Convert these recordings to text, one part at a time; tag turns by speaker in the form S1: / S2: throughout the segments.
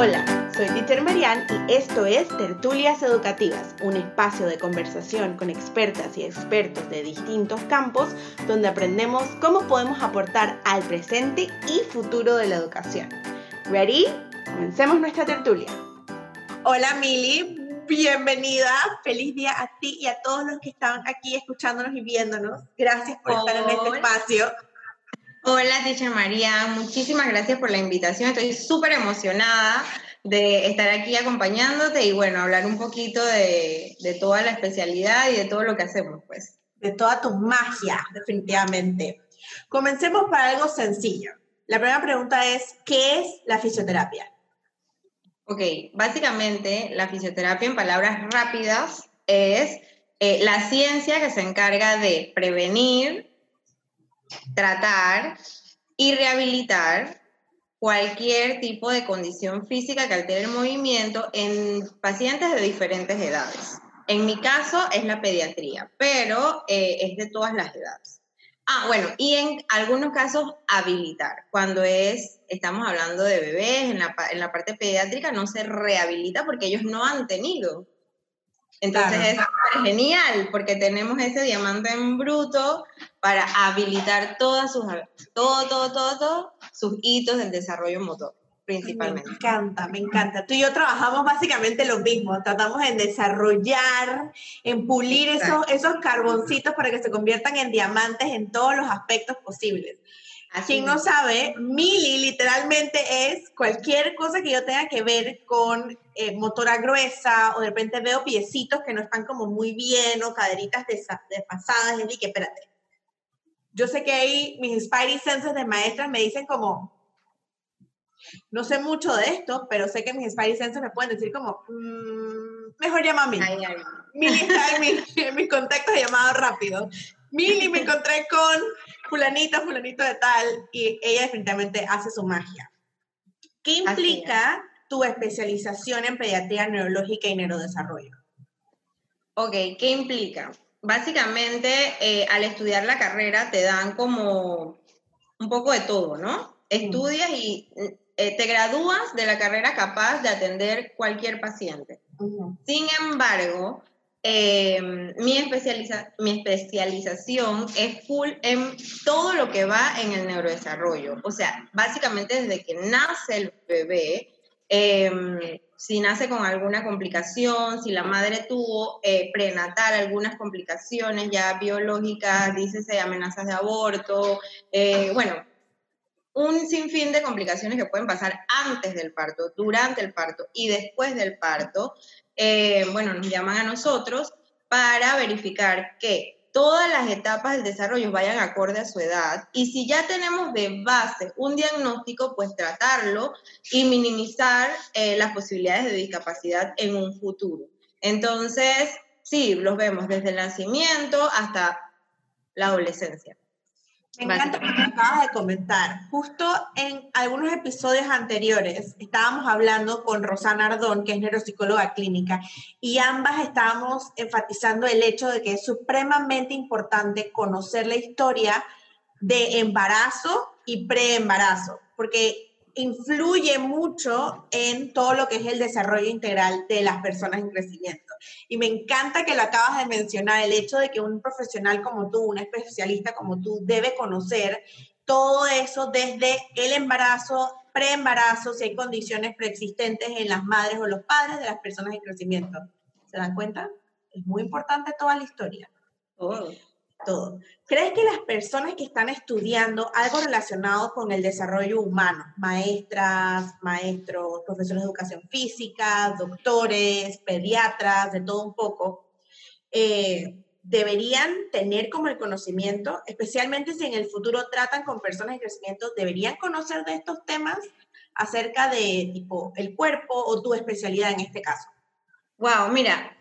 S1: Hola, soy Teacher Marian y esto es Tertulias Educativas, un espacio de conversación con expertas y expertos de distintos campos donde aprendemos cómo podemos aportar al presente y futuro de la educación. ¿Ready? Comencemos nuestra tertulia. Hola Mili, bienvenida. Feliz día a ti y a todos los que estaban aquí escuchándonos y viéndonos. Gracias por estar en este espacio.
S2: Hola, Teacher María. Muchísimas gracias por la invitación. Estoy súper emocionada de estar aquí acompañándote y bueno, hablar un poquito de, de, toda la especialidad y de todo lo que hacemos, pues.
S1: De toda tu magia, definitivamente. Comencemos para algo sencillo. La primera pregunta es, ¿qué es la fisioterapia?
S2: Ok, básicamente la fisioterapia en palabras rápidas es eh, la ciencia que se encarga de prevenir, tratar y rehabilitar cualquier tipo de condición física que altere el movimiento en pacientes de diferentes edades. En mi caso es la pediatría, pero eh, es de todas las edades. Ah, bueno, y en algunos casos habilitar. Cuando es, estamos hablando de bebés, en la, en la parte pediátrica no se rehabilita porque ellos no han tenido. Entonces es genial porque tenemos ese diamante en bruto para habilitar todas sus, todo, todo, todo, todo sus hitos del desarrollo motor principalmente.
S1: Me encanta, me encanta. Tú y yo trabajamos básicamente lo mismo, tratamos en desarrollar, en pulir esos, esos carboncitos para que se conviertan en diamantes en todos los aspectos posibles. Así Quien no sabe, Mili literalmente es cualquier cosa que yo tenga que ver con eh, motora gruesa o de repente veo piecitos que no están como muy bien o caderitas desfasadas y que espérate. Yo sé que ahí mis Spidey Senses de maestras me dicen como, no sé mucho de esto, pero sé que mis Spidey Senses me pueden decir como, mm, mejor llama a mí. Mili está en mi, en mi contacto de llamado rápido. Mili, me encontré con fulanito, fulanito de tal, y ella definitivamente hace su magia. ¿Qué implica tu especialización en pediatría neurológica y neurodesarrollo?
S2: Ok, ¿qué implica? Básicamente, eh, al estudiar la carrera te dan como un poco de todo, ¿no? Estudias y eh, te gradúas de la carrera capaz de atender cualquier paciente. Sin embargo, em, mi, especializa mi especialización es full en todo lo que va en el neurodesarrollo. O sea, básicamente desde que nace el bebé, em, si nace con alguna complicación, si la madre tuvo eh, prenatal algunas complicaciones ya biológicas, dícese amenazas de aborto, eh, bueno, un sinfín de complicaciones que pueden pasar antes del parto, durante el parto y después del parto, eh, bueno, nos llaman a nosotros para verificar que todas las etapas del desarrollo vayan acorde a su edad y si ya tenemos de base un diagnóstico, pues tratarlo y minimizar eh, las posibilidades de discapacidad en un futuro. Entonces, sí, los vemos desde el nacimiento hasta la adolescencia.
S1: Me encanta lo que acabas de comentar. Justo en algunos episodios anteriores estábamos hablando con Rosana Ardón, que es neuropsicóloga clínica, y ambas estábamos enfatizando el hecho de que es supremamente importante conocer la historia de embarazo y preembarazo, porque influye mucho en todo lo que es el desarrollo integral de las personas en crecimiento. Y me encanta que lo acabas de mencionar, el hecho de que un profesional como tú, un especialista como tú, debe conocer todo eso desde el embarazo, preembarazo, si hay condiciones preexistentes en las madres o los padres de las personas en crecimiento. ¿Se dan cuenta? Es muy importante toda la historia. Todo todo. ¿Crees que las personas que están estudiando algo relacionado con el desarrollo humano, maestras, maestros, profesores de educación física, doctores, pediatras, de todo un poco, eh, deberían tener como el conocimiento, especialmente si en el futuro tratan con personas en crecimiento, deberían conocer de estos temas acerca de tipo el cuerpo o tu especialidad en este caso?
S2: Wow, mira,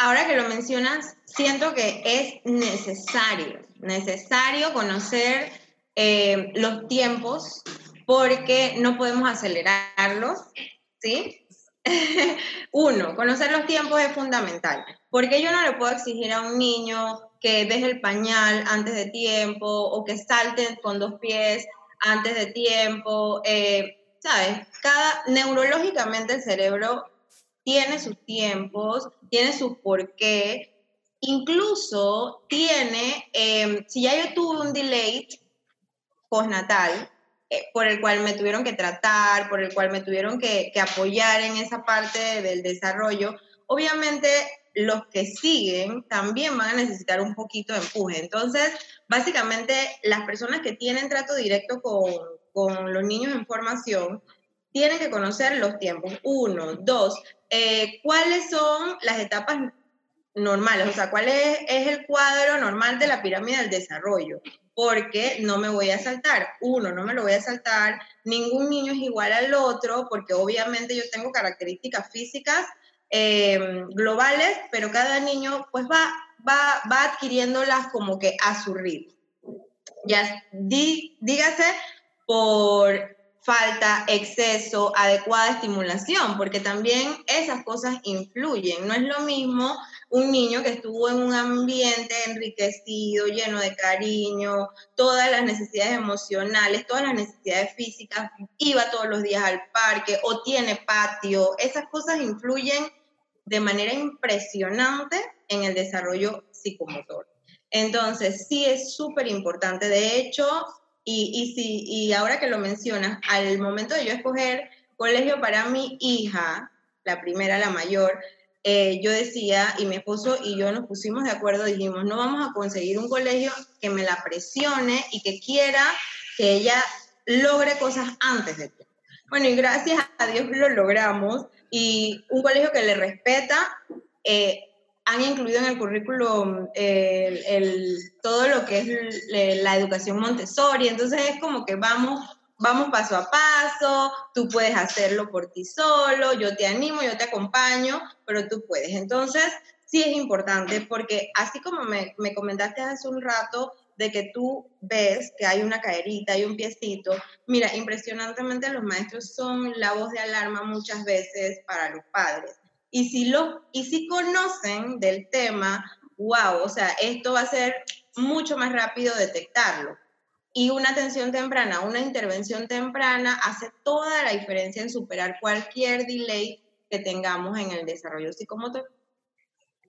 S2: ahora que lo mencionas, siento que es necesario, necesario conocer eh, los tiempos porque no podemos acelerarlos, ¿sí? Uno, conocer los tiempos es fundamental, porque yo no le puedo exigir a un niño que deje el pañal antes de tiempo o que salte con dos pies antes de tiempo. Eh, ¿sabes? Cada, neurológicamente el cerebro tiene sus tiempos, tiene su porqué, incluso tiene, em, si ya yo tuve un delay postnatal, eh, por el cual me tuvieron que tratar, por el cual me tuvieron que, que apoyar en esa parte del desarrollo, obviamente los que siguen también van a necesitar un poquito de empuje. Entonces, básicamente, las personas que tienen trato directo con, con los niños en formación tienen que conocer los tiempos. Uno, dos, eh, ¿cuáles son las etapas normales? O sea, ¿cuál es, es el cuadro normal de la pirámide del desarrollo? Porque no me voy a saltar. Uno, no me lo voy a saltar. Ningún niño es igual al otro, porque obviamente yo tengo características físicas eh, globales, pero cada niño pues va, va, va adquiriéndolas como que a su ritmo. Ya, dígase por falta, exceso, adecuada estimulación, porque también esas cosas influyen. No es lo mismo un niño que estuvo en un ambiente enriquecido, lleno de cariño, todas las necesidades emocionales, todas las necesidades físicas, iba todos los días al parque o tiene patio, esas cosas influyen de manera impresionante en el desarrollo psicomotor. Entonces, sí es súper importante. De hecho, y, y, si, y ahora que lo mencionas, al momento de yo escoger colegio para mi hija, la primera, la mayor, eh, yo decía, y mi esposo y yo nos pusimos de acuerdo, dijimos, no vamos a conseguir un colegio que me la presione y que quiera que ella logre cosas antes de ti. Bueno, y gracias a Dios lo logramos y un colegio que le respeta, eh, han incluido en el currículum el, todo lo que es la educación Montessori, entonces es como que vamos, vamos paso a paso, tú puedes hacerlo por ti solo, yo te animo, yo te acompaño, pero tú puedes. Entonces, sí es importante porque así como me, me comentaste hace un rato, de que tú ves que hay una caerita, hay un piecito. Mira, impresionantemente los maestros son la voz de alarma muchas veces para los padres. Y si, lo, y si conocen del tema, wow, o sea, esto va a ser mucho más rápido detectarlo. Y una atención temprana, una intervención temprana hace toda la diferencia en superar cualquier delay que tengamos en el desarrollo psicomotor.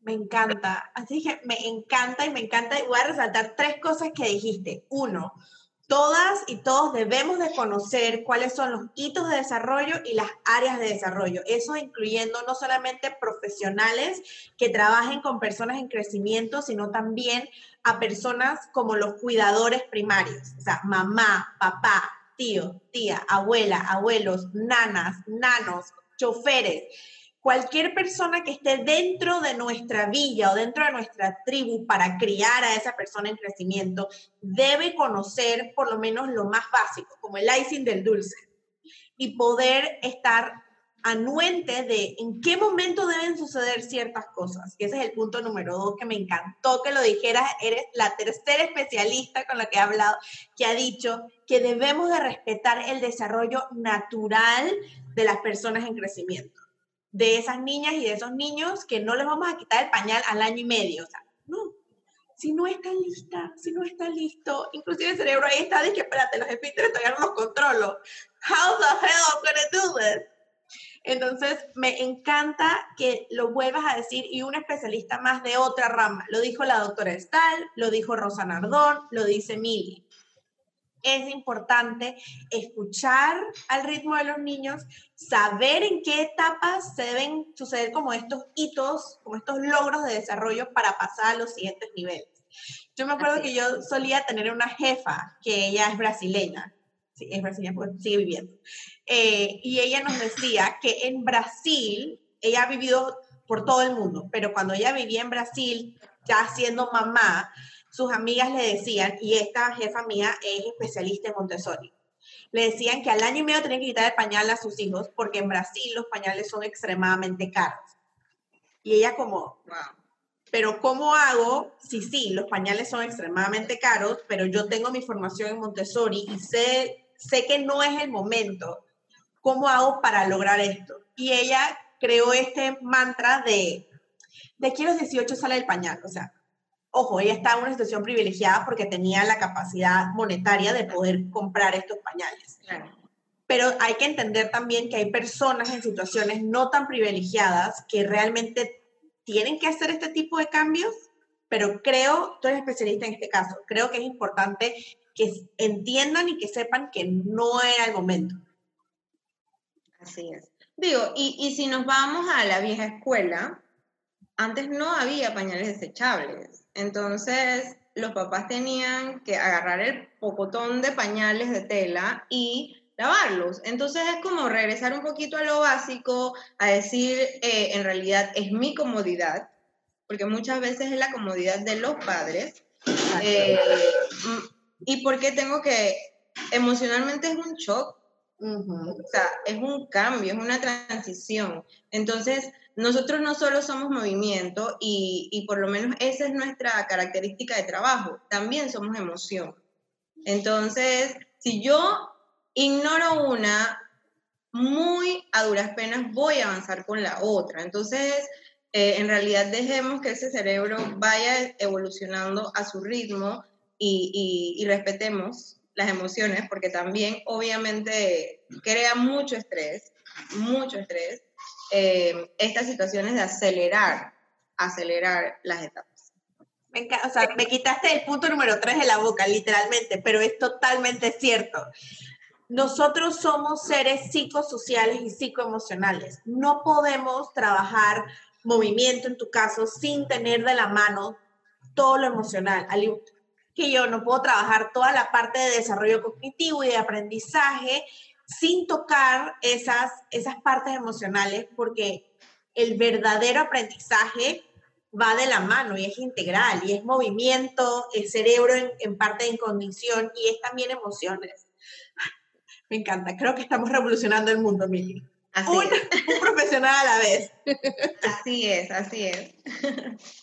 S1: Me encanta. Así que me encanta y me encanta. Voy a resaltar tres cosas que dijiste. Uno, todas y todos debemos de conocer cuáles son los hitos de desarrollo y las áreas de desarrollo. Eso incluyendo no solamente profesionales que trabajen con personas en crecimiento, sino también a personas como los cuidadores primarios. O sea, mamá, papá, tío, tía, abuela, abuelos, nanas, nanos, choferes cualquier persona que esté dentro de nuestra villa o dentro de nuestra tribu para criar a esa persona en crecimiento debe conocer por lo menos lo más básico, como el icing del dulce, y poder estar anuente de en qué momento deben suceder ciertas cosas. ese es el punto número dos que me encantó que lo dijeras. Eres la tercera especialista con la que he hablado que ha dicho que debemos de respetar el desarrollo natural de las personas en crecimiento de esas niñas y de esos niños que no les vamos a quitar el pañal al año y medio. O sea, no. Si no está lista, si no está listo, inclusive el cerebro ahí está, dice, espérate, los esfínteres todavía no los controlo. How the hell am I gonna do this? Entonces, me encanta que lo vuelvas a decir y un especialista más de otra rama. Lo dijo la doctora Estal, lo dijo Rosa Nardón, lo dice Mili es importante escuchar al ritmo de los niños, saber en qué etapas se deben suceder como estos hitos, como estos logros de desarrollo para pasar a los siguientes niveles. Yo me acuerdo que yo solía tener una jefa que ella es brasileña, sí, es brasileña porque sigue viviendo, eh, y ella nos decía que en Brasil, ella ha vivido por todo el mundo, pero cuando ella vivía en Brasil, ya siendo mamá, sus amigas le decían, y esta jefa mía es especialista en Montessori, le decían que al año y medio tenían que quitar el pañal a sus hijos porque en Brasil los pañales son extremadamente caros. Y ella como, pero ¿cómo hago? Sí, sí, los pañales son extremadamente caros, pero yo tengo mi formación en Montessori y sé, sé que no es el momento. ¿Cómo hago para lograr esto? Y ella creó este mantra de, de aquí a los 18 sale el pañal, o sea, ojo, ella estaba en una situación privilegiada porque tenía la capacidad monetaria de poder comprar estos pañales. pero hay que entender también que hay personas en situaciones no tan privilegiadas que realmente tienen que hacer este tipo de cambios, pero creo, tú eres especialista en este caso, creo que es importante que entiendan y que sepan que no era el momento.
S2: Así es. Digo, y, y si nos vamos a la vieja escuela, antes no había pañales desechables. Entonces, los papás tenían que agarrar el pocotón de pañales de tela y lavarlos. Entonces es como regresar un poquito a lo básico, a decir, eh, en realidad es mi comodidad, porque muchas veces es la comodidad de los padres. Eh, y porque tengo que, emocionalmente es un shock, o sea, es un cambio, es una transición. Entonces, nosotros no solo somos movimiento y, y por lo menos esa es nuestra característica de trabajo, también somos emoción. Entonces, si yo ignoro una, muy a duras penas voy a avanzar con la otra. Entonces, eh, en realidad dejemos que ese cerebro vaya evolucionando a su ritmo y, respetemos las emociones, porque también obviamente crea mucho estrés, mucho estrés, eh, estas situaciones de acelerar, acelerar las etapas.
S1: Me, o sea, me quitaste el punto número tres de la boca, literalmente, pero es totalmente cierto. Nosotros somos seres psicosociales y psicoemocionales. No podemos trabajar movimiento, en tu caso, sin tener de la mano todo lo emocional. Que yo no puedo trabajar toda la parte de desarrollo cognitivo y de aprendizaje sin tocar esas, esas partes emocionales, porque el verdadero aprendizaje va de la mano y es integral, y es movimiento, el cerebro en, en parte en condición y es también emociones. Me encanta. Creo que estamos revolucionando el mundo, Mili. Así un, un profesional a la vez.
S2: Así es, así es.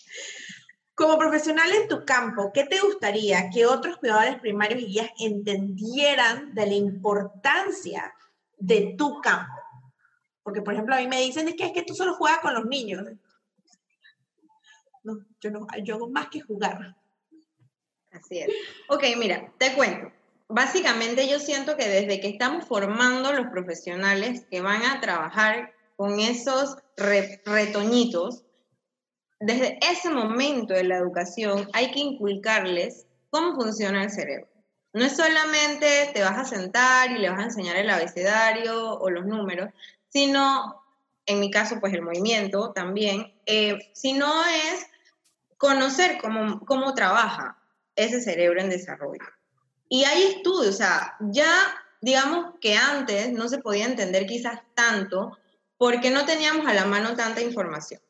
S1: Como profesional en tu campo, ¿qué te gustaría que otros cuidadores primarios y guías entendieran de la importancia de tu campo? Porque, por ejemplo, a mí me dicen que es que tú solo juegas con los niños. No, yo no, yo más que jugar.
S2: Así es. Ok, mira, te cuento básicamente yo siento que desde que estamos formando los profesionales que van a trabajar con esos retoñitos, desde ese momento de la educación hay que inculcarles cómo funciona el cerebro. No es solamente te vas a sentar y le vas a enseñar el abecedario o los números, sino, en mi caso, pues el movimiento también, eh, sino es conocer cómo, cómo trabaja ese cerebro en desarrollo. Y hay estudios, o sea, ya digamos que antes no se podía entender quizás tanto porque no teníamos a la mano tanta información.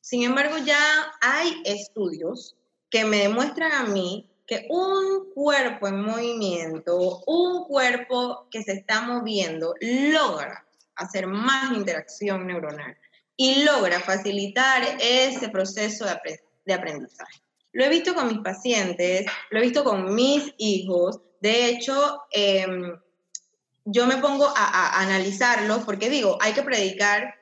S2: Sin embargo, ya hay estudios que me demuestran a mí que un cuerpo en movimiento, un cuerpo que se está moviendo, logra hacer más interacción neuronal y logra facilitar ese proceso de aprendizaje. Lo he visto con mis pacientes, lo he visto con mis hijos. De hecho, em, yo me pongo a, a analizarlo porque digo, hay que predicar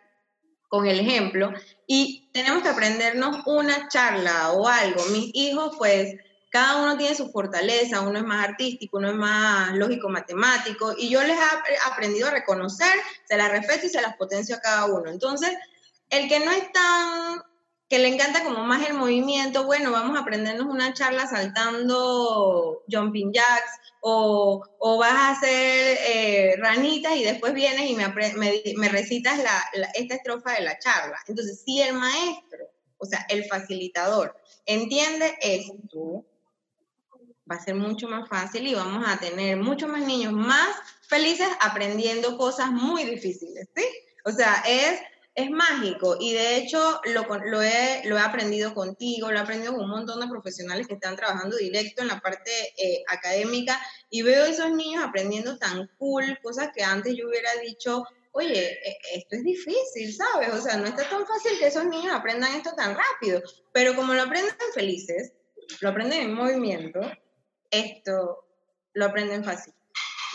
S2: con el ejemplo y tenemos que aprendernos una charla o algo. Mis hijos, pues, cada uno tiene su fortaleza, uno es más artístico, uno es más lógico matemático, y yo les he aprendido a reconocer, se las respeto y se las potencio a cada uno. Entonces, el que no es tan que le encanta como más el movimiento, bueno, vamos a aprendernos una charla saltando jumping jacks o, o vas a hacer eh, ranitas y después vienes y me, recitas la, esta estrofa de la charla. Entonces, si el maestro, o sea, el facilitador, entiende esto, va a ser mucho más fácil y vamos a tener muchos más niños más felices aprendiendo cosas muy difíciles, ¿sí? O sea, es es mágico y de hecho lo, he, lo he aprendido contigo, lo he aprendido con un montón de profesionales que están trabajando directo en la parte eh, académica y veo esos niños aprendiendo tan cool, cosas que antes yo hubiera dicho, oye, e, esto es difícil, ¿sabes? O sea, no está tan fácil que esos niños aprendan esto tan rápido, pero como lo aprenden felices, lo aprenden en movimiento, esto lo aprenden fácil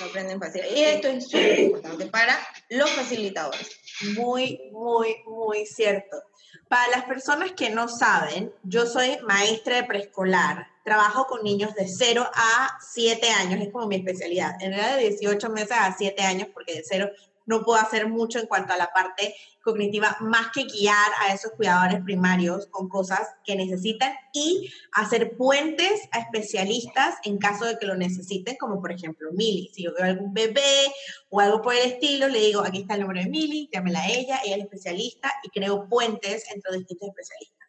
S2: lo aprenden fácil. Y esto es súper importante para los facilitadores.
S1: Muy, muy, muy cierto. Para las personas que no saben, yo soy maestra de preescolar trabajo con niños de 0 a 7 años, es como mi especialidad. En realidad de 18 meses a 7 años, porque de 0 no puedo hacer mucho en cuanto a la parte cognitiva, más que guiar a esos cuidadores primarios con cosas que necesitan y hacer puentes a especialistas en caso de que lo necesiten, como por ejemplo Mili. Si yo veo algún bebé o algo por el estilo, le digo, aquí está el número de Mili, llámela a ella, ella es especialista y creo puentes entre distintos especialistas.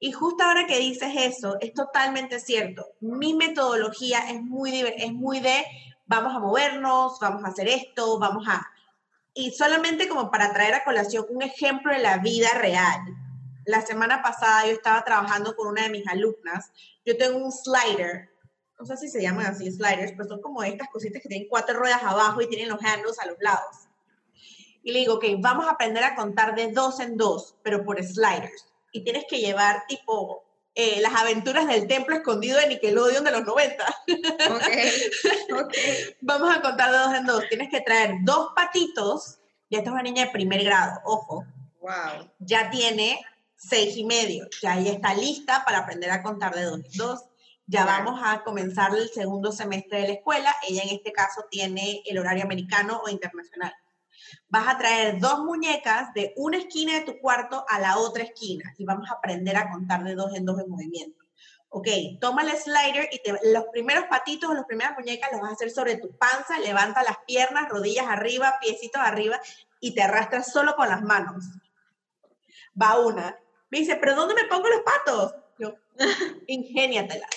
S1: Y justo ahora que dices eso, es totalmente cierto. Mi metodología es muy, es muy de vamos a movernos, vamos a hacer esto, vamos a... Y solamente como para traer a colación un ejemplo de la vida real. La semana pasada yo estaba trabajando con una de mis alumnas. Yo tengo un slider, no sé si se llaman así sliders, pero son como estas cositas que tienen cuatro ruedas abajo y tienen los handles a los lados. Y le digo, ok, vamos a aprender a contar de dos en dos, pero por sliders. Y tienes que llevar tipo eh, las aventuras del templo escondido de Nickelodeon de los 90. Vamos a contar de dos en dos. Tienes que traer dos patitos. Ya esta es una niña de primer grado, ojo.
S2: Wow.
S1: Ya tiene seis y medio. Ya ella está lista para aprender a contar de dos en dos. Ya vamos a comenzar el segundo semestre de la escuela. Ella en este caso tiene el horario americano o internacional vas a traer dos muñecas de una esquina de tu cuarto a la otra esquina y vamos a aprender a contar de dos en dos en movimiento. Ok, toma el slider y los primeros patitos o las primeras muñecas los vas a hacer sobre tu panza, levanta las piernas, rodillas arriba, piecitos arriba y te arrastras solo con las manos. Va una. Me dice, ¿pero dónde me pongo los patos? Yo, ingéniatelas.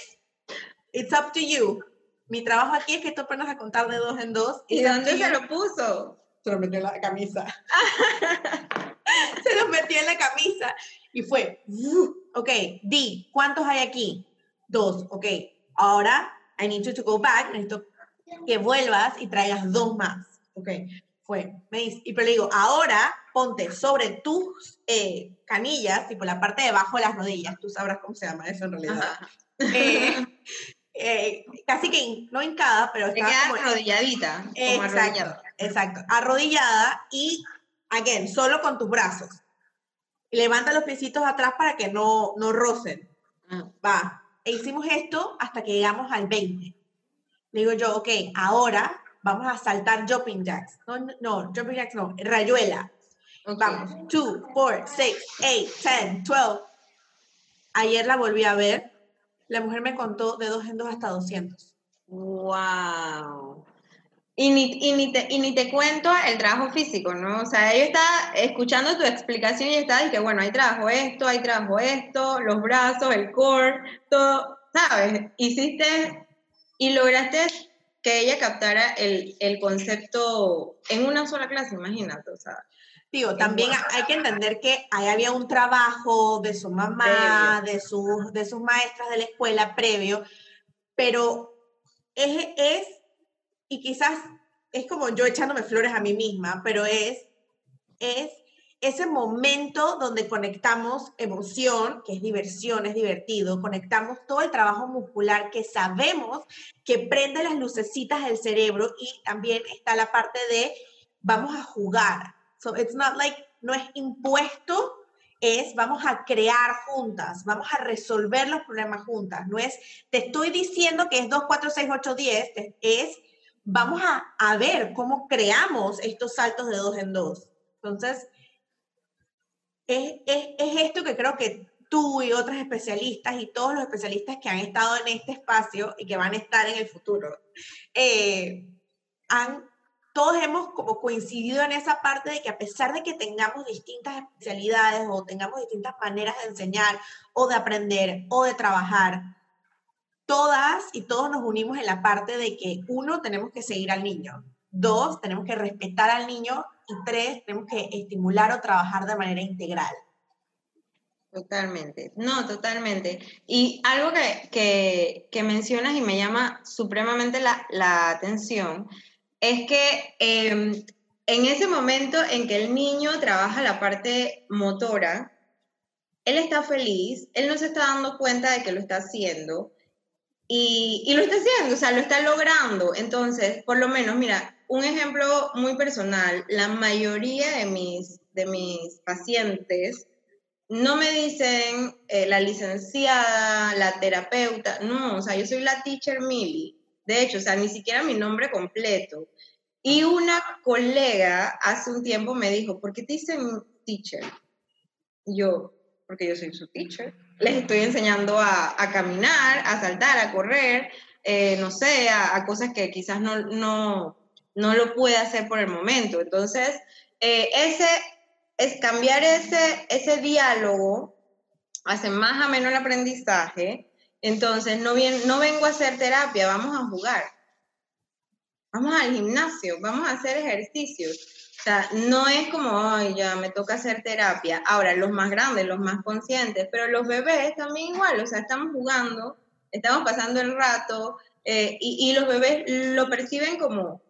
S1: It's up to you. Mi trabajo aquí es que tú aprendas a contar de dos en dos.
S2: ¿Y dónde se lo puso?
S1: Se lo metió en la camisa. se lo metió en la camisa y fue, ok, Di, ¿cuántos hay aquí? Dos, ok. Ahora, I need you to go back, necesito que vuelvas y traigas dos más. Ok, fue. Me dice, y pero le digo, ahora ponte sobre tus eh, canillas, tipo la parte de abajo de las rodillas, tú sabrás cómo se llama eso en realidad. Eh, eh, casi que no hincada, pero
S2: está como arrodilladita.
S1: exacto, exacto, arrodillada y, again, solo con tus brazos. Levanta los piecitos atrás para que no, no rocen. Ah. Va. E hicimos esto hasta que llegamos al 20. Le digo yo, ok, ahora vamos a saltar jumping jacks. No, no, jumping jacks no, rayuela. Vamos, 2, 4, 6, 8, 10, 12. Ayer la volví a ver la mujer me contó de dos en dos hasta 200.
S2: ¡Wow! Y ni, y, ni te, y ni te cuento el trabajo físico, ¿no? O sea, ella está escuchando tu explicación y está que bueno, hay trabajo esto, hay trabajo esto, los brazos, el core, todo, ¿sabes? Hiciste y lograste que ella captara el, el concepto en una sola clase, imagínate, o sea.
S1: Digo, también hay que entender que ahí había un trabajo de su mamá, de sus, de sus maestras de la escuela previo, pero es, es, y quizás es como yo echándome flores a mí misma, pero es, es ese momento donde conectamos emoción, que es diversión, es divertido, conectamos todo el trabajo muscular que sabemos que prende las lucecitas del cerebro y también está la parte de vamos a jugar, So it's not like, no es impuesto, es vamos a crear juntas, vamos a resolver los problemas juntas. No es, te estoy diciendo que es 2, 4, 6, 8, 10, es vamos a, a ver cómo creamos estos saltos de dos en dos. Entonces, es, es, es, esto que creo que tú y otros especialistas y todos los especialistas que han estado en este espacio y que van a estar en el futuro eh, han todos hemos como coincidido en esa parte de que a pesar de que tengamos distintas especialidades o tengamos distintas maneras de enseñar o de aprender o de trabajar, todas y todos nos unimos en la parte de que uno, tenemos que seguir al niño, dos, tenemos que respetar al niño y tres, tenemos que estimular o trabajar de manera integral.
S2: Totalmente, no, totalmente. Y algo que, que, mencionas y me llama supremamente la, la atención es que em, en ese momento en que el niño trabaja la parte motora, él está feliz, él no se está dando cuenta de que lo está haciendo y, lo está haciendo, o sea, lo está logrando. Entonces, por lo menos, mira, un ejemplo muy personal, la mayoría de mis, de mis pacientes no me dicen eh, la licenciada, la terapeuta, no, o sea, yo soy la teacher Millie. De hecho, o sea, ni siquiera mi nombre completo. Y una colega hace un tiempo me dijo, ¿por qué te dicen teacher? yo, porque yo soy su teacher. Les estoy enseñando a, caminar, a saltar, a correr, eh, no sé, a, cosas que quizás no, no, no lo puede hacer por el momento. Entonces, eh, ese es cambiar ese, ese diálogo, hace más ameno el aprendizaje. Entonces, no, bien, no vengo a hacer terapia, vamos a jugar. Vamos al gimnasio, vamos a hacer ejercicios. O sea, no es como, ay, ya me toca hacer terapia. Ahora, los más grandes, los más conscientes, pero los bebés también igual, o sea, estamos jugando, estamos pasando el rato, eh, y, y, los bebés lo perciben como,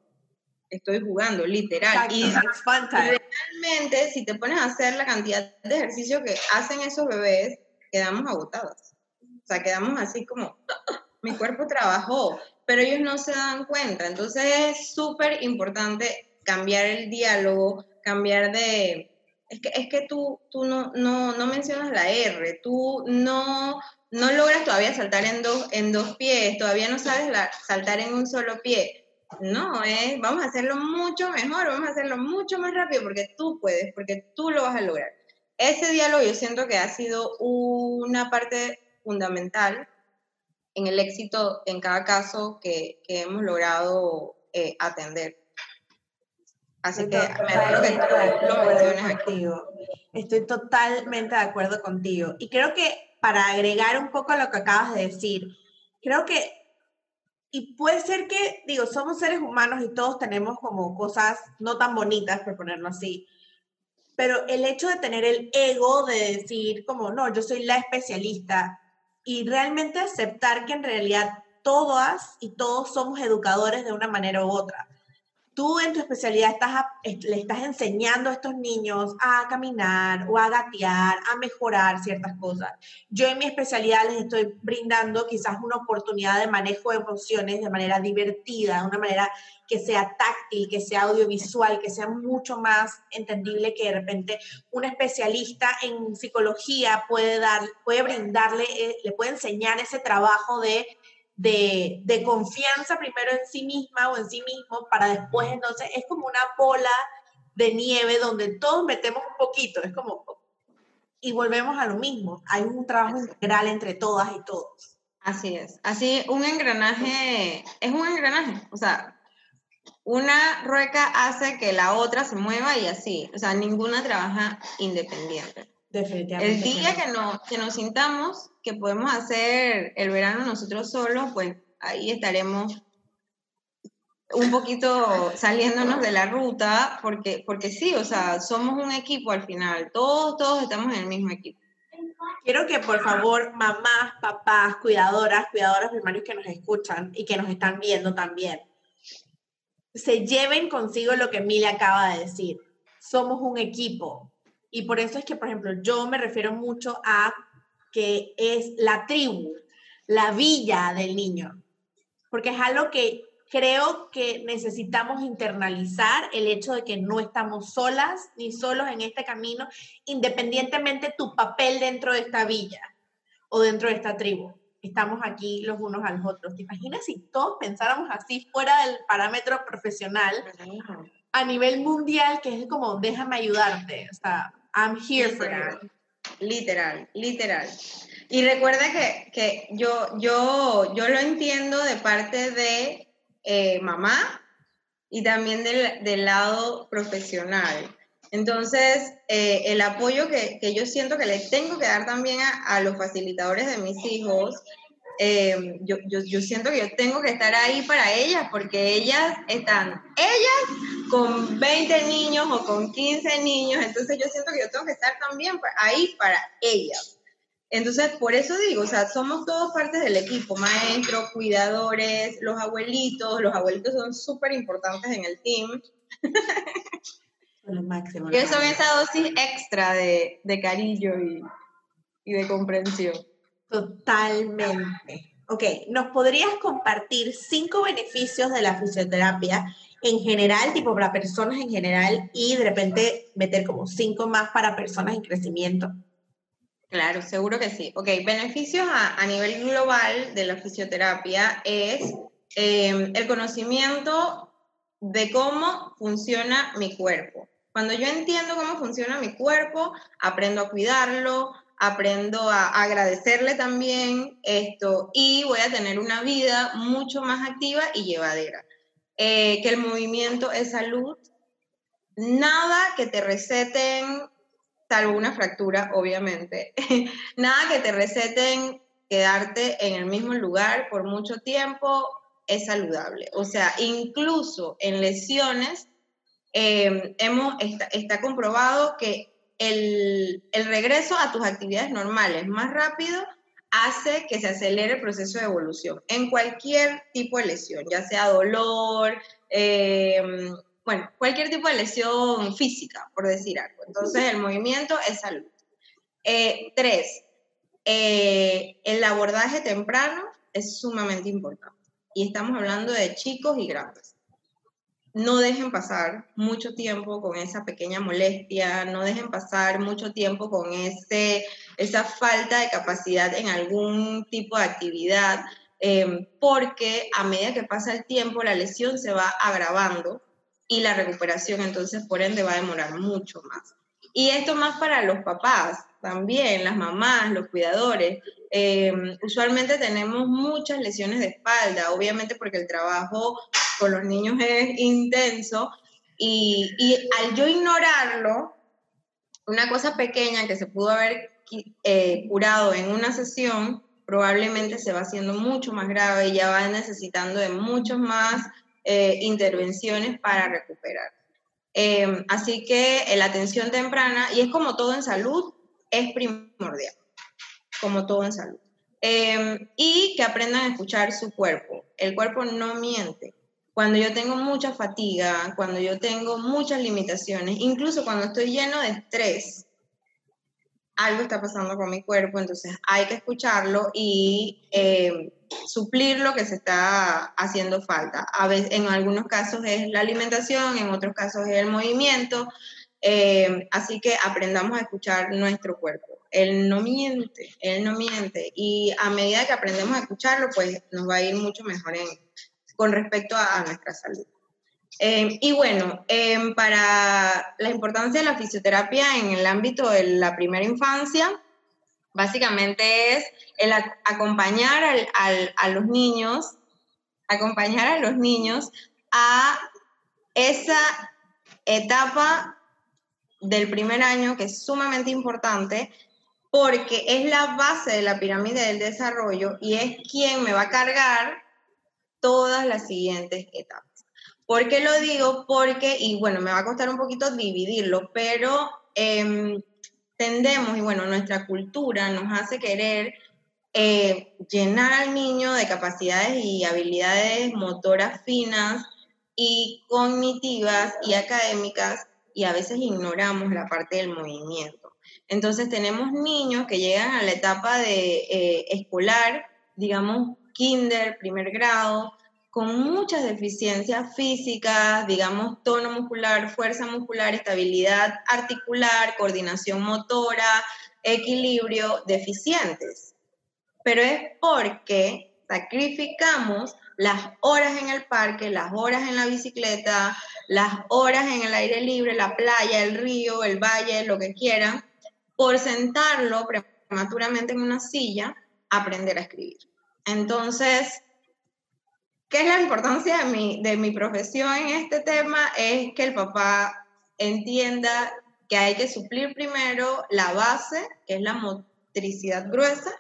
S2: estoy jugando, literal. y realmente, si te pones a hacer la cantidad de ejercicio que hacen esos bebés, quedamos agotados. Sea, quedamos así como, mi cuerpo trabajó, pero ellos no se dan cuenta. Entonces es súper importante cambiar el diálogo, cambiar de... Es que, es que tú, tú no, no, no mencionas la R, tú no, no logras todavía saltar en dos, en dos pies, todavía no sabes la, saltar en un solo pie. No, vamos a hacerlo mucho mejor, vamos a hacerlo mucho más rápido porque tú puedes, porque tú lo vas a lograr. Ese diálogo yo siento que ha sido una parte fundamental en el éxito en cada caso que, que hemos logrado eh, atender. Así que me alegro que lo menciones aquí.
S1: Estoy totalmente de acuerdo contigo. Y creo que para agregar un poco a lo que acabas de decir, creo que, y puede ser que, digo, somos seres humanos y todos tenemos como cosas no tan bonitas, por ponerlo así, pero el hecho de tener el ego de decir como, no, yo soy la especialista y realmente aceptar que en realidad todas y todos somos educadores de una manera u otra tú en tu especialidad estás, le estás enseñando a estos niños a caminar o a gatear, a mejorar ciertas cosas. Yo en mi especialidad les estoy brindando quizás una oportunidad de manejo de emociones de manera divertida, de una manera que sea táctil, que sea audiovisual, que sea mucho más entendible que de repente un especialista en psicología puede dar, puede brindarle, eh, le puede enseñar ese trabajo de de, confianza primero en sí misma o en sí mismo para después entonces es como una bola de nieve donde todos metemos un poquito, es como y volvemos a lo mismo, hay un trabajo integral entre todas y todos.
S2: Así es, así un engranaje, es un engranaje, o sea, una rueca hace que la otra se mueva y así, o sea, ninguna trabaja independiente.
S1: Definitivamente.
S2: El día que, no, que nos sintamos que podemos hacer el verano nosotros solos, pues ahí estaremos un poquito saliéndonos de la ruta, porque, porque sí, o sea, somos un equipo al final, todos, todos estamos en el mismo equipo.
S1: Quiero que por favor mamás, papás, cuidadoras, cuidadoras primarios que nos escuchan y que nos están viendo también, se lleven consigo lo que Emilia acaba de decir. Somos un equipo. Y por eso es que, por ejemplo, yo me refiero mucho a que es la tribu, la villa del niño, porque es algo que creo que necesitamos internalizar el hecho de que no estamos solas ni solos en este camino, independientemente tu papel dentro de esta villa o dentro de esta tribu. Estamos aquí los unos a los otros. ¿Te imaginas si todos pensáramos así fuera del parámetro profesional a nivel mundial, que es como, déjame ayudarte, o sea, I'm here for you.
S2: Literal, literal. Y recuerda que, yo, yo, yo lo entiendo de parte de eh, mamá y también del, lado profesional. Entonces, eh, el apoyo que, yo siento que le tengo que dar también a, los facilitadores de mis hijos, eh, yo, yo, siento que yo tengo que estar ahí para ellas, porque ellas están, ellas con 20 niños o con 15 niños, entonces yo siento que yo tengo que estar también ahí para ellas. Entonces, por eso digo, o sea, somos todos partes del equipo, maestros, cuidadores, los abuelitos, los abuelitos son súper importantes en el team.
S1: Lo máximo.
S2: Y son esa dosis extra de, de cariño y, y de comprensión.
S1: Totalmente. Ok, ¿nos podrías compartir cinco beneficios de la fisioterapia en general, tipo para personas en general, y de repente meter como cinco más para personas en crecimiento?
S2: Claro, seguro que sí. Ok, beneficios a, nivel global de la fisioterapia es em, el conocimiento de cómo funciona mi cuerpo. Cuando yo entiendo cómo funciona mi cuerpo, aprendo a cuidarlo, aprendo a agradecerle también esto y voy a tener una vida mucho más activa y llevadera. Eh, que el movimiento es salud. Nada que te receten salvo una fractura, obviamente. Nada que te receten quedarte en el mismo lugar por mucho tiempo es saludable. O sea, incluso en lesiones, em, hemos, está, comprobado que el, regreso a tus actividades normales más rápido hace que se acelere el proceso de evolución en cualquier tipo de lesión, ya sea dolor, eh, bueno, cualquier tipo de lesión física, por decir algo. Entonces, el movimiento es salud. Eh, tres, eh, el abordaje temprano es sumamente importante. Y estamos hablando de chicos y grandes. No dejen pasar mucho tiempo con esa pequeña molestia, no dejen pasar mucho tiempo con ese, esa falta de capacidad en algún tipo de actividad, eh, porque a medida que pasa el tiempo la lesión se va agravando y la recuperación entonces por ende va a demorar mucho más. Y esto más para los papás también, las mamás, los cuidadores. Em, usualmente tenemos muchas lesiones de espalda, obviamente porque el trabajo con los niños es intenso y, y al yo ignorarlo, una cosa pequeña que se pudo haber eh, curado en una sesión, probablemente se va haciendo mucho más grave y ya va necesitando de muchos más eh, intervenciones para recuperar. Eh, así que la atención temprana, y es como todo en salud, es primordial, como todo en salud. Eh, y que aprendan a escuchar su cuerpo. El cuerpo no miente. Cuando yo tengo mucha fatiga, cuando yo tengo muchas limitaciones, incluso cuando estoy lleno de estrés, algo está pasando con mi cuerpo, entonces hay que escucharlo y eh, suplir lo que se está haciendo falta. A veces, en algunos casos es la alimentación, en otros casos es el movimiento, eh, así que aprendamos a escuchar nuestro cuerpo. Él no miente, él no miente y a medida que aprendemos a escucharlo, pues nos va a ir mucho mejor con respecto a nuestra salud. Em, y bueno, em, para la importancia de la fisioterapia en el ámbito de la primera infancia, básicamente es el acompañar a los niños, acompañar a los niños a esa etapa del primer año que es sumamente importante porque es la base de la pirámide del desarrollo y es quien me va a cargar todas las siguientes etapas. ¿Por qué lo digo? Porque, y bueno, me va a costar un poquito dividirlo, pero em, tendemos, y bueno, nuestra cultura nos hace querer eh, llenar al niño de capacidades y habilidades motoras finas y cognitivas y académicas y a veces ignoramos la parte del movimiento. Entonces tenemos niños que llegan a la etapa de eh, escolar, digamos, kinder, primer grado, con muchas deficiencias físicas, digamos, tono muscular, fuerza muscular, estabilidad articular, coordinación motora, equilibrio, deficientes. Pero es porque sacrificamos las horas en el parque, las horas en la bicicleta, las horas en el aire libre, la playa, el río, el valle, lo que quieran, por sentarlo prematuramente en una silla, aprender a escribir. Entonces, ¿Qué es la importancia de mi, de mi profesión en este tema? Es que el papá entienda que hay que suplir primero la base, que es la motricidad gruesa,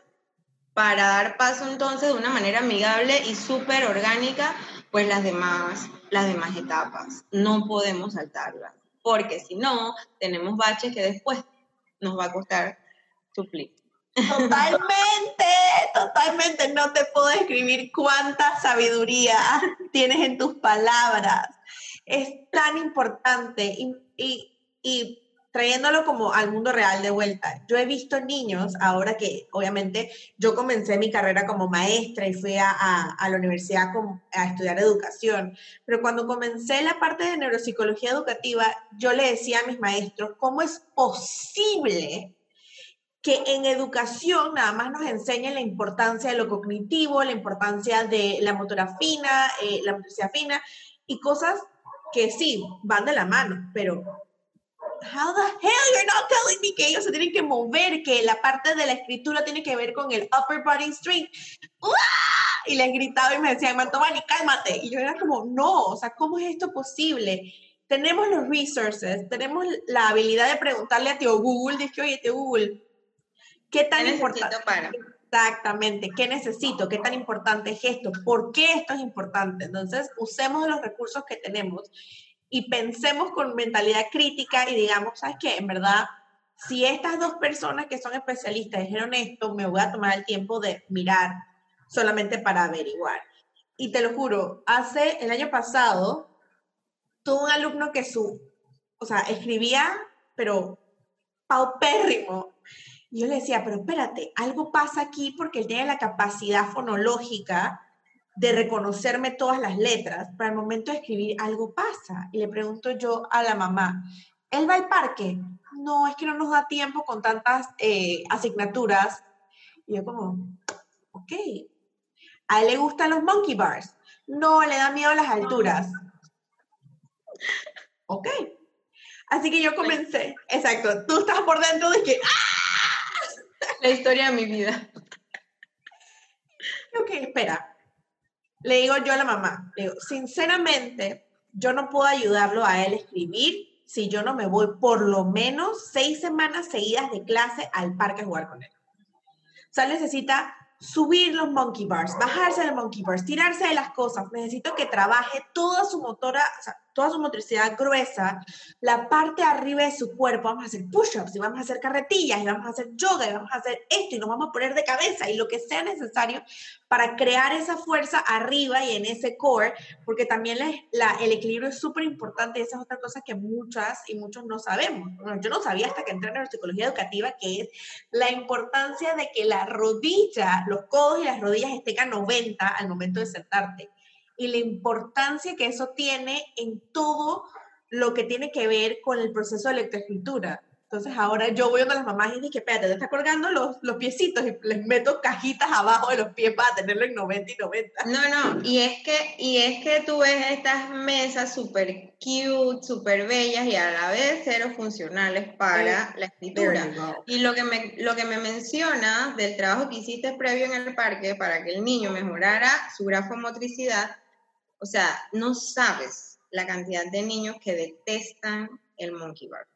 S2: para dar paso entonces de una manera amigable y súper orgánica, pues las demás, las demás etapas. No podemos saltarlas, porque si no, tenemos baches que después nos va a costar suplir.
S1: Totalmente, totalmente. No te puedo describir cuánta sabiduría tienes en tus palabras. Es tan importante y, y, trayéndolo como al mundo real de vuelta. Yo he visto niños, ahora que obviamente yo comencé mi carrera como maestra y fui a, a, la universidad a estudiar educación, pero cuando comencé la parte de neuropsicología educativa, yo le decía a mis maestros, ¿cómo es posible? Que en educación nada más nos enseñan la importancia de lo cognitivo, la importancia de la motora fina, eh, la motricidad fina y cosas que sí van de la mano, pero how the hell you're not telling me que ellos se tienen que mover, que la parte de la escritura tiene que ver con el upper body strength. Y les gritaba y me decían, Mantovani, cálmate. Y yo era como, no, o sea, ¿cómo es esto posible? Tenemos los resources, tenemos la habilidad de preguntarle a tío Google, dice, oye, tío Google, ¿qué tan importante?
S2: Para?
S1: Exactamente, ¿qué necesito? ¿Qué tan importante es esto? ¿Por qué esto es importante? Entonces, usemos los recursos que tenemos y pensemos con mentalidad crítica y digamos, ¿sabes qué? En verdad, si estas dos personas que son especialistas dijeron esto, me voy a tomar el tiempo de mirar solamente para averiguar. Y te lo juro, hace el año pasado, tuve un alumno que su, o sea, escribía, pero paupérrimo. Yo le decía, pero espérate, algo pasa aquí porque él tiene la capacidad fonológica de reconocerme todas las letras, para el momento de escribir algo pasa. Y le pregunto yo a la mamá, ¿él va al parque? No, es que no nos da tiempo con tantas eh, asignaturas. Y yo como, ok. ¿A él le gustan los monkey bars? No, le da miedo las alturas. Ok. Así que yo comencé, exacto, tú estás por dentro de que... ¡ah!
S2: La historia de mi vida.
S1: Ok, espera, le digo yo a la mamá, le digo, sinceramente, yo no puedo ayudarlo a él a escribir si yo no me voy por lo menos seis semanas seguidas de clase al parque a jugar con él. O sea, necesita subir los monkey bars, bajarse de monkey bars, tirarse de las cosas. Necesito que trabaje toda su motora, o sea, toda su motricidad gruesa, la parte arriba de su cuerpo. Vamos a hacer push-ups y vamos a hacer carretillas y vamos a hacer yoga y vamos a hacer esto y nos vamos a poner de cabeza y lo que sea necesario para crear esa fuerza arriba y en ese core, porque también la, el equilibrio es súper importante y esa es otra cosa que muchas y muchos no sabemos. yo no sabía hasta que entré en la psicología educativa que es la importancia de que la rodilla, los codos y las rodillas estén a 90 al momento de sentarte y la importancia que eso tiene en todo lo que tiene que ver con el proceso de lectoescritura. Entonces ahora yo voy a las mamás y digo, espérate, te está colgando los, los piecitos y les meto cajitas abajo de los pies para tenerlo en 90 y 90.
S2: No, no, y es que, y es que tú ves estas mesas súper cute, súper bellas y a la vez cero funcionales para la escritura. Y lo que, me, lo que me menciona del trabajo que hiciste previo en el parque para que el niño mejorara su grafomotricidad, o sea, no sabes la cantidad de niños que detestan el monkey bar.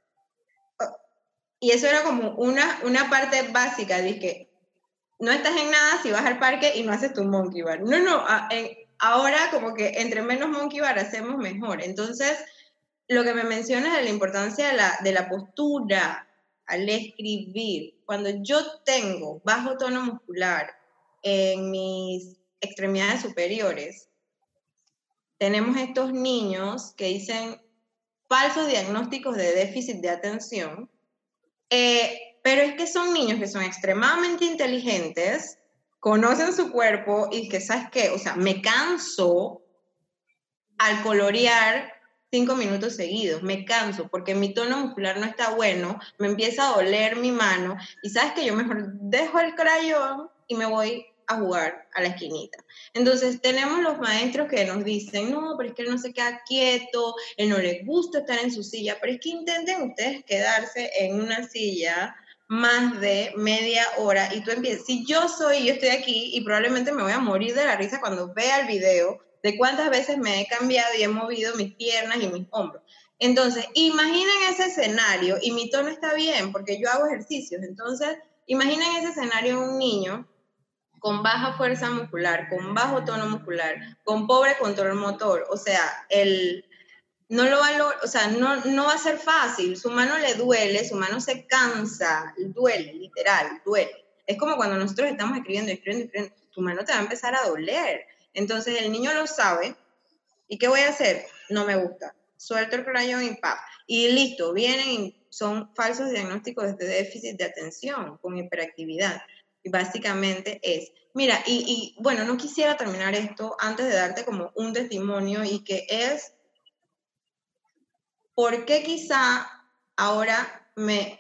S2: Y eso era como una, una parte básica, que no estás en nada si vas al parque y no haces tu monkey bar. No, no, ahora como que entre menos monkey bar hacemos mejor. Entonces, lo que me mencionas de la importancia de la postura al escribir, cuando yo tengo bajo tono muscular en mis extremidades superiores, tenemos estos niños que dicen falsos diagnósticos de déficit de atención, eh, pero es que son niños que son extremadamente inteligentes, conocen su cuerpo y que, ¿sabes qué? O sea, me canso al colorear cinco minutos seguidos, me canso porque mi tono muscular no está bueno, me empieza a doler mi mano y sabes que yo mejor dejo el crayón y me voy a jugar a la esquinita. Entonces tenemos los maestros que nos dicen, no, pero es que él no se queda quieto, él no le gusta estar en su silla, pero es que intenten ustedes quedarse en una silla más de media hora y tú empiezas, si yo soy, yo estoy aquí y probablemente me voy a morir de la risa cuando vea el video de cuántas veces me he cambiado y he movido mis piernas y mis hombros. Entonces, imaginen ese escenario y mi tono está bien porque yo hago ejercicios. Entonces, imaginen ese escenario un niño con baja fuerza muscular, con bajo tono muscular, con pobre control motor, o sea, el, no lo va a, o sea, no, no va a ser fácil, su mano le duele, su mano se cansa, duele, literal, duele. Es como cuando nosotros estamos escribiendo, escribiendo, escribiendo, tu mano te va a empezar a doler. Entonces el niño lo sabe, ¿y qué voy a hacer? No me gusta. Suelto el crayón y pa. Y listo, vienen son falsos diagnósticos de déficit de atención con hiperactividad. Básicamente es, mira, y, bueno, no quisiera terminar esto antes de darte como un testimonio y que es, ¿por qué quizá ahora me,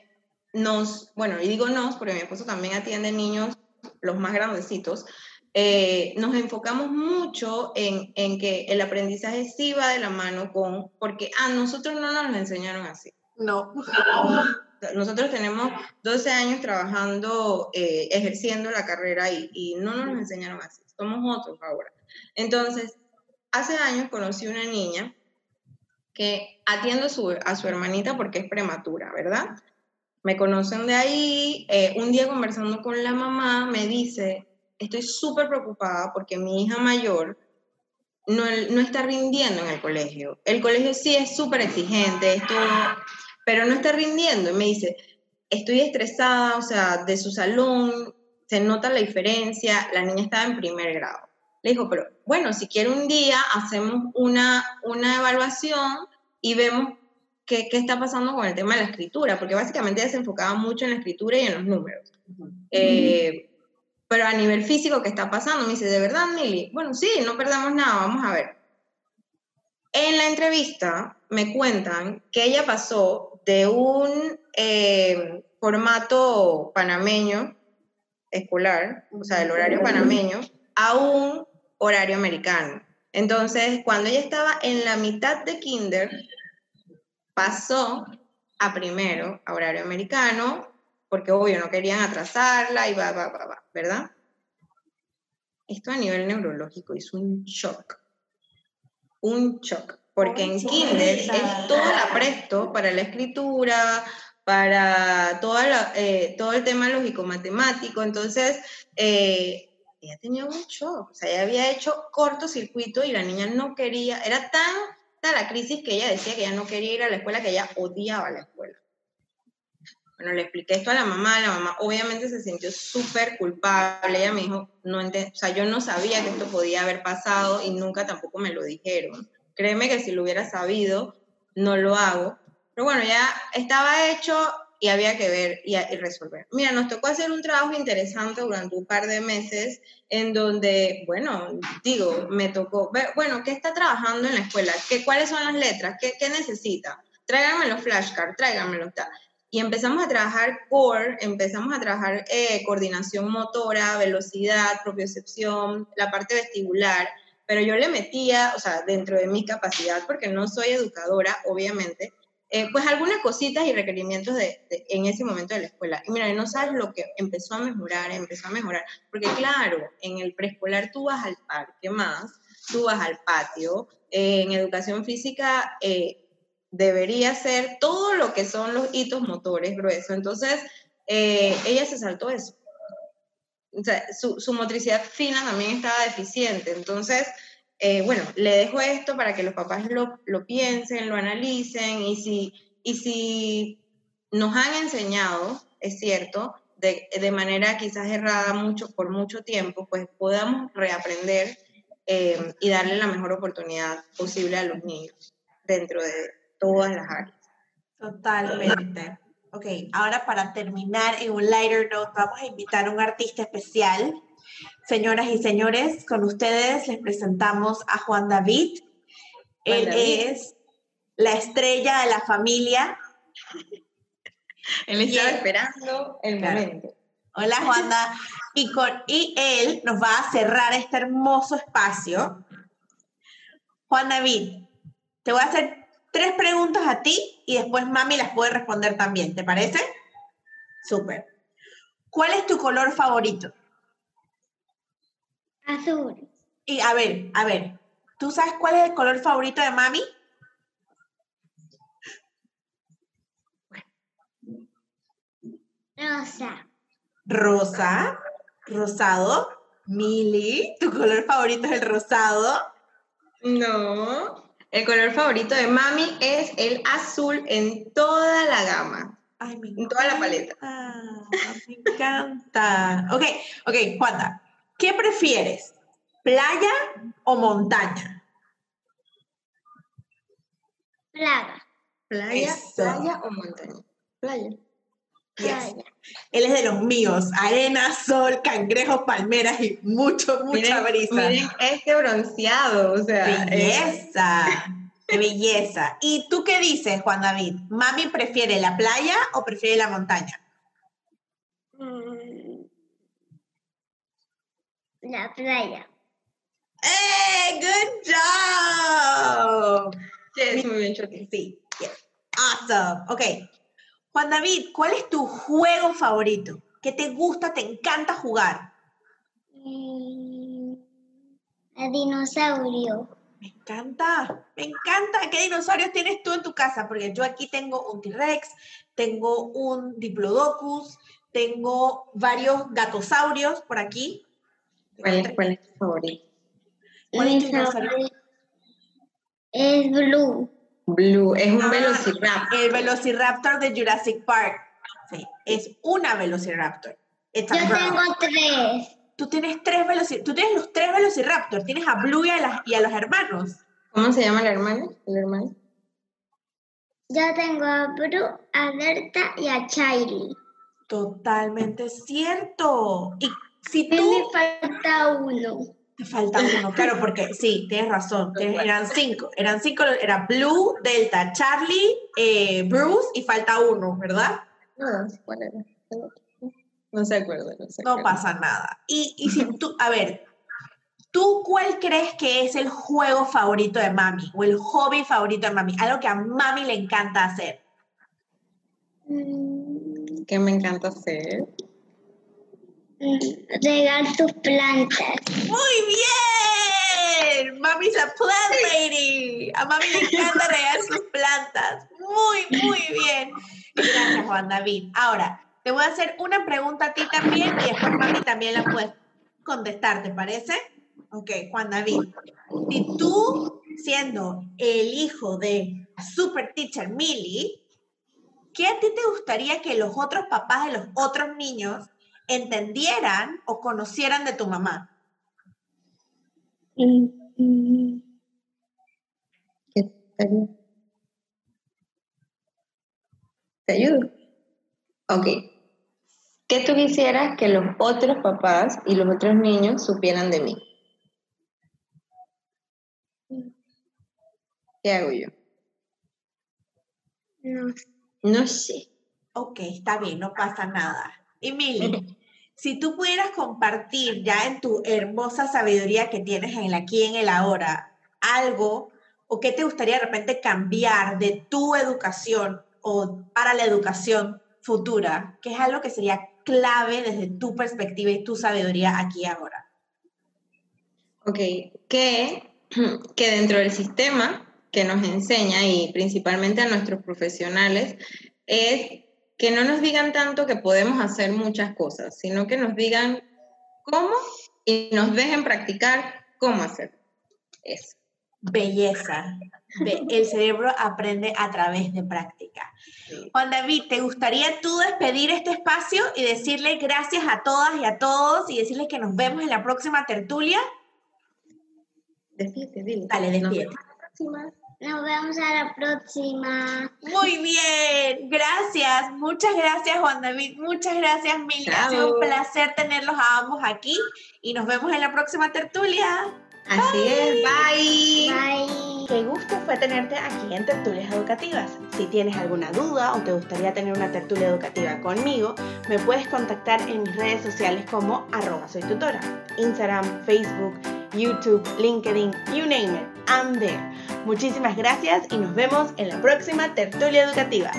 S2: nos, bueno, y digo nos porque mi esposo también atiende niños, los más grandecitos, eh, nos enfocamos mucho en, en, que el aprendizaje sí va de la mano con, porque a nosotros no nos lo enseñaron así.
S1: No.
S2: Nosotros tenemos 12 años trabajando, eh, ejerciendo la carrera y, y no nos enseñaron así. Somos otros ahora. Entonces, hace años conocí una niña que atiendo su, a su hermanita porque es prematura, ¿verdad? Me conocen de ahí. Eh, un día conversando con la mamá me dice, estoy súper preocupada porque mi hija mayor no, no, está rindiendo en el colegio. El colegio sí es súper exigente, esto, pero no está rindiendo. Y me dice, estoy estresada, o sea, de su salón se nota la diferencia, la niña estaba en primer grado. Le dijo, pero bueno, si quiere un día hacemos una, una evaluación y vemos qué, qué, está pasando con el tema de la escritura, porque básicamente ella se enfocaba mucho en la escritura y en los números. eh, pero a nivel físico, ¿qué está pasando? Me dice, ¿de verdad, Mili? Bueno, sí, no perdamos nada, vamos a ver. En la entrevista me cuentan que ella pasó de un eh, formato panameño escolar, o sea, del horario panameño, a un horario americano. Entonces, cuando ella estaba en la mitad de kinder, pasó a primero a horario americano, porque obvio no querían atrasarla y va, va, va, va, ¿verdad? Esto a nivel neurológico es un shock. Un shock. Porque en kinder es todo el apresto para la escritura, para toda eh, todo el tema lógico-matemático. Entonces, eh, ella tenía un shock. O sea, ella había hecho cortocircuito y la niña no quería, era tan la crisis que ella decía que ella no quería ir a la escuela, que ella odiaba la escuela. Bueno, le expliqué esto a la mamá, la mamá obviamente se sintió súper culpable, ella me dijo, no o sea, yo no sabía que esto podía haber pasado y nunca tampoco me lo dijeron. Créeme que si lo hubiera sabido, no lo hago. Pero bueno, ya estaba hecho y había que ver y, resolver. Mira, nos tocó hacer un trabajo interesante durante un par de meses en donde, bueno, digo, me tocó ver, bueno, ¿qué está trabajando en la escuela? ¿Qué, ¿Cuáles son las letras? ¿Qué, qué necesita? Tráiganme los flashcards, tráiganme tal y empezamos a trabajar core, empezamos a trabajar eh, coordinación motora, velocidad, propiocepción, la parte vestibular, pero yo le metía, o sea, dentro de mi capacidad, porque no soy educadora, obviamente, eh, pues algunas cositas y requerimientos de, en ese momento de la escuela. Y mira, no sabes lo que empezó a mejorar, empezó a mejorar, porque claro, en el preescolar tú vas al parque más, tú vas al patio, eh, en educación física eh, debería ser todo lo que son los hitos motores gruesos. Entonces, eh, ella se saltó eso. Su, su, motricidad fina también estaba deficiente. Entonces, eh, bueno, le dejo esto para que los papás lo, lo piensen, lo analicen y si, y si nos han enseñado, es cierto, de, de, manera quizás errada mucho, por mucho tiempo, pues podamos reaprender eh, y darle la mejor oportunidad posible a los niños dentro de, todas las áreas.
S1: Totalmente. Ok, ahora para terminar en un lighter note, vamos a invitar a un artista especial. Señoras y señores, con ustedes les presentamos a Juan David. Juan Él David. es la estrella de la familia.
S2: Él estaba él, esperando el claro. momento.
S1: Hola, Juanda. Y, con, y él nos va a cerrar este hermoso espacio. Juan David, te voy a hacer tres preguntas a ti y después mami las puede responder también, ¿te parece? Súper. ¿Cuál es tu color favorito?
S3: Azul.
S1: Y a ver, a ver, ¿tú sabes cuál es el color favorito de mami?
S3: Rosa.
S1: Rosa, rosado. Mili, ¿tu color favorito es el rosado?
S2: No. El color favorito de mami es el azul en toda la gama.
S1: Ay, me
S2: en toda la paleta.
S1: Me encanta. ok, ok, Juanda, ¿qué prefieres? ¿Playa o montaña?
S3: Playa.
S2: Playa, Eso. playa o montaña. Playa.
S1: Yes. Él es de los míos, arena, sol, cangrejos, palmeras y mucho, mucha
S2: miren,
S1: brisa.
S2: Miren este bronceado, o sea.
S1: Belleza, es... belleza. ¿Y tú qué dices, Juan David? ¿Mami prefiere la playa o prefiere la montaña?
S3: Mm, la playa.
S1: ¡Eh! ¡Good job!
S2: Yes, muy bien,
S1: Sí, yes. Awesome. Ok, Juan David, ¿cuál es tu juego favorito? ¿Qué te gusta, te encanta jugar?
S3: Mm, El dinosaurio.
S1: Me encanta, me encanta. ¿Qué dinosaurios tienes tú en tu casa? Porque yo aquí tengo un T-Rex, tengo un Diplodocus, tengo varios gatosaurios por aquí.
S2: ¿Cuál es, cuál es tu favorito?
S1: ¿Cuál es tu dinosaurio?
S3: Es Blue.
S2: Blue, es un
S1: Ah,
S2: velociraptor.
S1: El Velociraptor de Jurassic Park. Sí, es una Velociraptor. It's
S3: Yo tengo tres.
S1: Tú tienes tres Velociraptor. Tú tienes los tres Velociraptor. Tienes a Blue y a, las- y a los hermanos.
S2: ¿Cómo se llama la hermana? ¿El hermano?
S3: Yo tengo a Blue, a Berta y a Charlie.
S1: Totalmente cierto. Y si
S3: Me
S1: tú...
S3: falta uno.
S1: Te falta uno, claro, porque sí, tienes razón. tienes- eran cinco. Eran cinco. Era Blue, Delta, Charlie, eh, Bruce y falta uno, ¿verdad?
S2: No, ¿cuál era? No se acuerda, no se
S1: No pasa nada. Y, y si tú, a ver, ¿tú cuál crees que es el juego favorito de mami o el hobby favorito de mami? Algo que a mami le encanta hacer.
S3: Mm,
S2: ¿Qué me encanta hacer?
S3: Regar tus plantas.
S1: ¡Muy bien! Mami's a plant lady. A mami le encanta regar sus plantas. Muy, muy bien. Gracias, Juan David. Ahora, te voy a hacer una pregunta a ti también y después mami también la puedes contestar, ¿te parece? Ok, Juan David. Si tú, siendo el hijo de Super Teacher Millie, ¿qué a ti te gustaría que los otros papás de los otros niños entendieran o conocieran de tu mamá?
S3: Mm, mm,
S2: ¿Qué te ayudo? ¿Te ayudo? Ok. ¿Qué tú quisieras que los otros papás y los otros niños supieran de mí? ¿Qué hago yo?
S3: No
S2: No sé.
S1: Ok, está bien, no pasa nada. Y Mili, si tú pudieras compartir ya en tu hermosa sabiduría que tienes en el aquí y en el ahora, algo o qué te gustaría de repente cambiar de tu educación o para la educación futura, que es algo que sería clave desde tu perspectiva y tu sabiduría aquí y ahora.
S2: Ok, que, que dentro del sistema que nos enseña y principalmente a nuestros profesionales es que no nos digan tanto que podemos hacer muchas cosas, sino que nos digan cómo y nos dejen practicar cómo hacer eso.
S1: Belleza. El cerebro aprende a través de práctica. Juan David, ¿te gustaría tú despedir este espacio y decirle gracias a todas y a todos y decirles que nos vemos en la próxima tertulia?
S2: Despídete, dile.
S1: Dale, despídete.
S3: Nos vemos a la próxima.
S1: Muy bien, gracias, muchas gracias Juan David, muchas gracias Mili, ha sido un placer tenerlos a ambos aquí y nos vemos en la próxima tertulia.
S2: Así es, bye.
S3: Bye.
S1: Qué gusto fue tenerte aquí en Tertulias Educativas. Si tienes alguna duda o te gustaría tener una tertulia educativa conmigo, me puedes contactar en mis redes sociales como arroba soy tutora. Instagram, Facebook, YouTube, LinkedIn, you name it, I'm there. Muchísimas gracias y nos vemos en la próxima tertulia educativa.